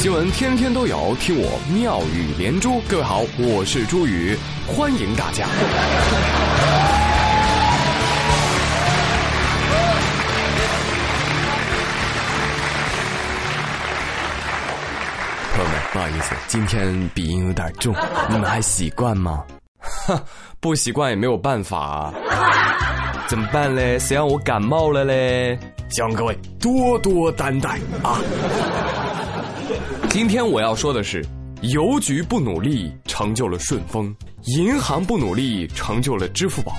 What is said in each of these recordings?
新闻天天都有，听我妙语连珠。各位好，我是朱宇，欢迎大家。朋友们，不好意思，今天鼻音有点重，你们还习惯吗？哈，不习惯也没有办法，怎么办嘞？谁让我感冒了嘞？希望各位多多担待啊！今天我要说的是，邮局不努力成就了顺丰，银行不努力成就了支付宝，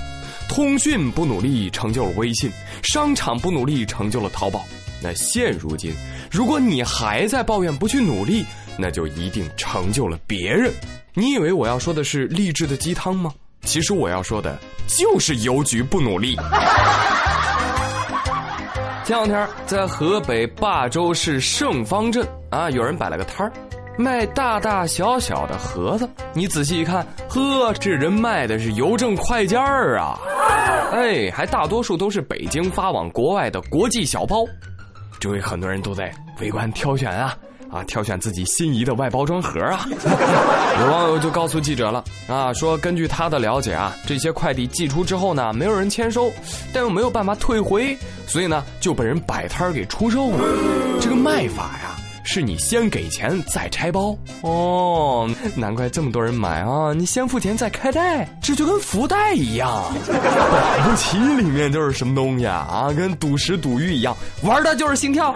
通讯不努力成就了微信，商场不努力成就了淘宝。那现如今，如果你还在抱怨不去努力，那就一定成就了别人。你以为我要说的是励志的鸡汤吗？其实我要说的就是邮局不努力。前两天在河北霸州市盛芳镇啊，有人摆了个摊儿，卖大大小小的盒子。你仔细一看，呵，这人卖的是邮政快件儿啊！哎，还大多数都是北京发往国外的国际小包。周围很多人都在围观挑选啊。啊，挑选自己心仪的外包装盒啊！有网友就告诉记者了啊，说根据他的了解啊，这些快递寄出之后呢，没有人签收，但又没有办法退回，所以呢就被人摆摊给出售了。这个卖法呀。是你先给钱再拆包哦，难怪这么多人买啊！你先付钱再开袋，这就跟福袋一样。保不齐里面就是什么东西啊！啊，跟赌石赌玉一样，玩的就是心跳。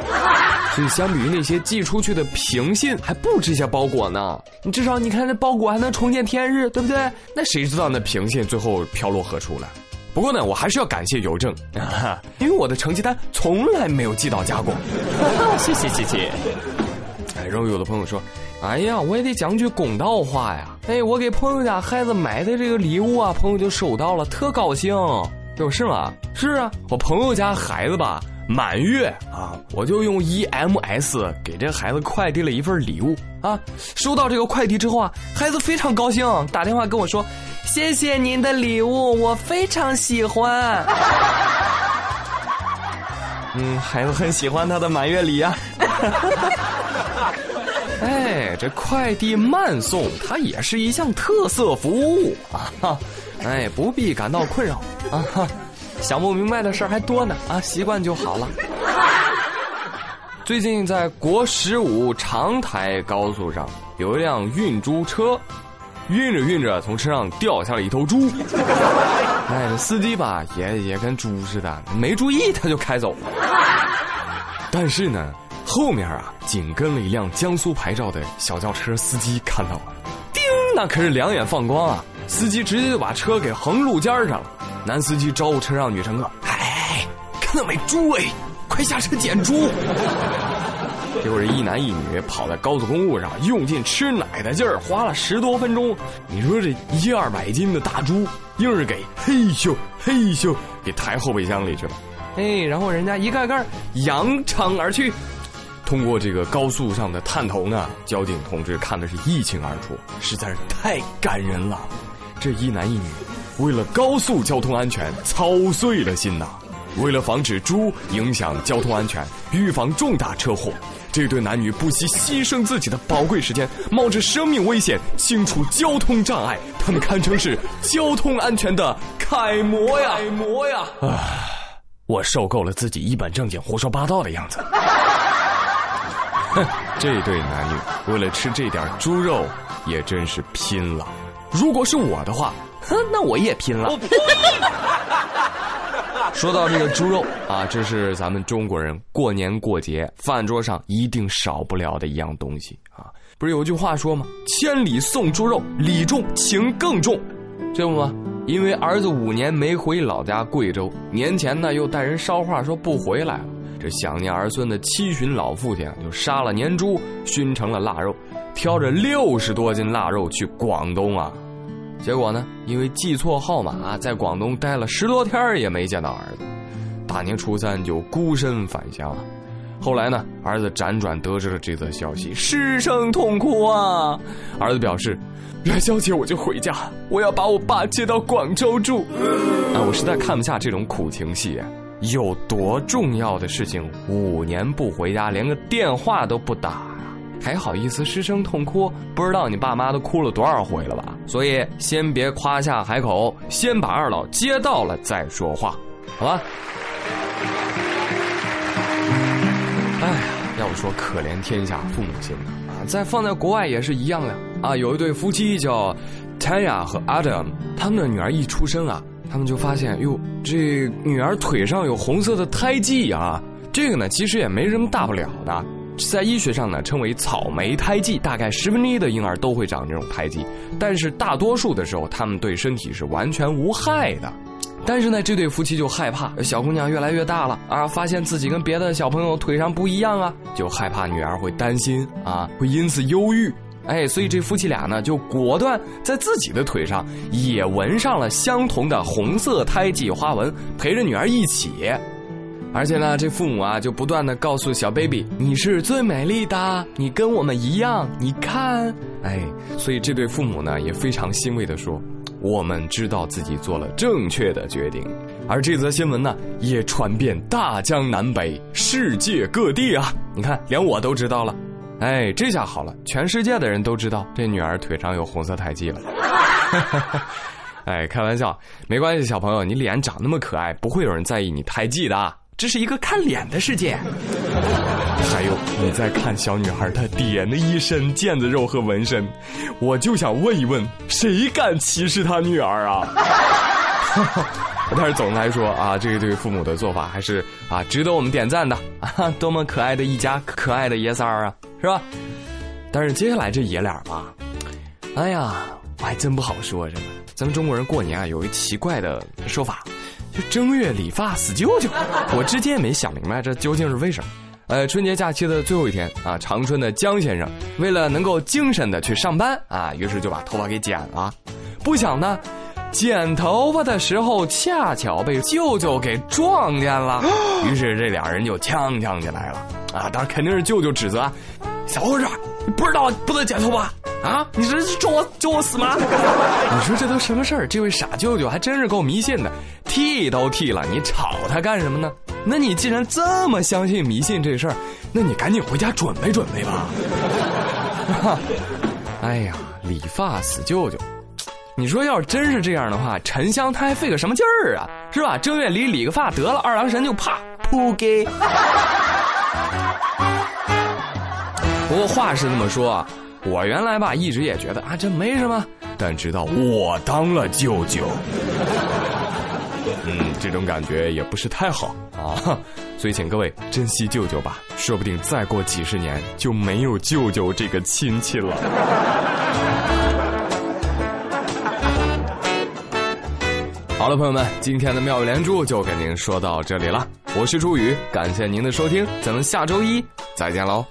所以相比于那些寄出去的平信，还不止些包裹呢。你至少你看这包裹还能重见天日，对不对？那谁知道那平信最后飘落何处了？不过呢，我还是要感谢邮政，因为我的成绩单从来没有寄到家过。谢谢谢谢。哎，然后有的朋友说：“哎呀，我也得讲句公道话呀！哎，我给朋友家孩子买的这个礼物啊，朋友就收到了，特高兴。有是吗？是啊，我朋友家孩子吧，满月啊，我就用 EMS 给这孩子快递了一份礼物啊。收到这个快递之后啊，孩子非常高兴，打电话跟我说。”谢谢您的礼物，我非常喜欢。嗯，孩子很喜欢他的满月礼呀。哎，这快递慢送，它也是一项特色服务啊！哎，不必感到困扰啊！想不明白的事儿还多呢啊，习惯就好了。最近在国十五长台高速上，有一辆运猪车。运着运着，从车上掉下了一头猪。哎，这司机吧，也也跟猪似的，没注意他就开走了。但是呢，后面啊，紧跟了一辆江苏牌照的小轿车，司机看到了，叮，那可是两眼放光啊！司机直接就把车给横路肩上了。男司机招呼车上女乘客：“哎，看到没猪哎，快下车捡猪。”结果这一男一女跑在高速公路上，用尽吃奶的劲儿，花了十多分钟。你说这一二百斤的大猪，硬是给嘿咻嘿咻给抬后备箱里去了。哎，然后人家一个个扬长而去。通过这个高速上的探头呢，交警同志看的是一清二楚，实在是太感人了。这一男一女为了高速交通安全操碎了心呐，为了防止猪影响交通安全，预防重大车祸。这对男女不惜牺牲自己的宝贵时间，冒着生命危险清除交通障碍，他们堪称是交通安全的楷模呀！楷模呀！啊，我受够了自己一本正经胡说八道的样子。哼，这对男女为了吃这点猪肉，也真是拼了。如果是我的话，哼，那我也拼了。说到这个猪肉啊，这是咱们中国人过年过节饭桌上一定少不了的一样东西啊！不是有句话说吗？千里送猪肉，礼重情更重，这不吗？因为儿子五年没回老家贵州，年前呢又带人捎话说不回来了，这想念儿孙的七旬老父亲就杀了年猪，熏成了腊肉，挑着六十多斤腊肉去广东啊。结果呢？因为记错号码，在广东待了十多天也没见到儿子。大年初三就孤身返乡了。后来呢，儿子辗转得知了这则消息，失声痛哭啊！儿子表示：“元宵节我就回家，我要把我爸接到广州住。”啊，我实在看不下这种苦情戏。有多重要的事情，五年不回家，连个电话都不打还好意思失声痛哭？不知道你爸妈都哭了多少回了吧？所以先别夸下海口，先把二老接到了再说话，好吧？哎呀，要说可怜天下父母心呢啊，在放在国外也是一样的啊。有一对夫妻叫 Taya 和 Adam，他们的女儿一出生啊，他们就发现哟，这女儿腿上有红色的胎记啊。这个呢，其实也没什么大不了的，在医学上呢称为草莓胎记，大概十分之一的婴儿都会长这种胎记，但是大多数的时候，他们对身体是完全无害的。但是呢，这对夫妻就害怕小姑娘越来越大了啊，发现自己跟别的小朋友腿上不一样啊，就害怕女儿会担心啊，会因此忧郁。哎，所以这夫妻俩呢，就果断在自己的腿上也纹上了相同的红色胎记花纹，陪着女儿一起。而且呢，这父母啊，就不断的告诉小 baby：“ 你是最美丽的，你跟我们一样，你看。”哎，所以这对父母呢，也非常欣慰的说：“我们知道自己做了正确的决定。”而这则新闻呢，也传遍大江南北，世界各地啊！你看，连我都知道了。哎，这下好了，全世界的人都知道这女儿腿上有红色胎记了。哎，开玩笑，没关系，小朋友，你脸长那么可爱，不会有人在意你胎记的。这是一个看脸的世界。还有，你在看小女孩她点的一身腱子肉和纹身，我就想问一问，谁敢歧视她女儿啊？但是总的来说啊，这对父母的做法还是啊值得我们点赞的啊！多么可爱的一家可爱的爷仨儿啊，是吧？但是接下来这爷俩吧，哎呀，我还真不好说，这个咱们中国人过年啊有一奇怪的说法。正月理发死舅舅，我至今也没想明白这究竟是为什么。呃，春节假期的最后一天啊，长春的江先生为了能够精神的去上班啊，于是就把头发给剪了。不想呢，剪头发的时候恰巧被舅舅给撞见了，于是这俩人就呛呛起来了。啊，当然肯定是舅舅指责，小伙子，你不知道不能剪头发。啊！你这是咒我咒我死吗？你说这都什么事儿？这位傻舅舅还真是够迷信的，剃都剃了，你吵他干什么呢？那你既然这么相信迷信这事儿，那你赶紧回家准备准备吧。哎呀，理发死舅舅，你说要是真是这样的话，沉香他还费个什么劲儿啊？是吧？正月里理个发得了，二郎神就啪扑给。不过话是这么说。我原来吧一直也觉得啊这没什么，但直到我当了舅舅，嗯，这种感觉也不是太好啊，所以请各位珍惜舅舅吧，说不定再过几十年就没有舅舅这个亲戚了。好了，朋友们，今天的妙语连珠就给您说到这里了，我是朱宇，感谢您的收听，咱们下周一再见喽。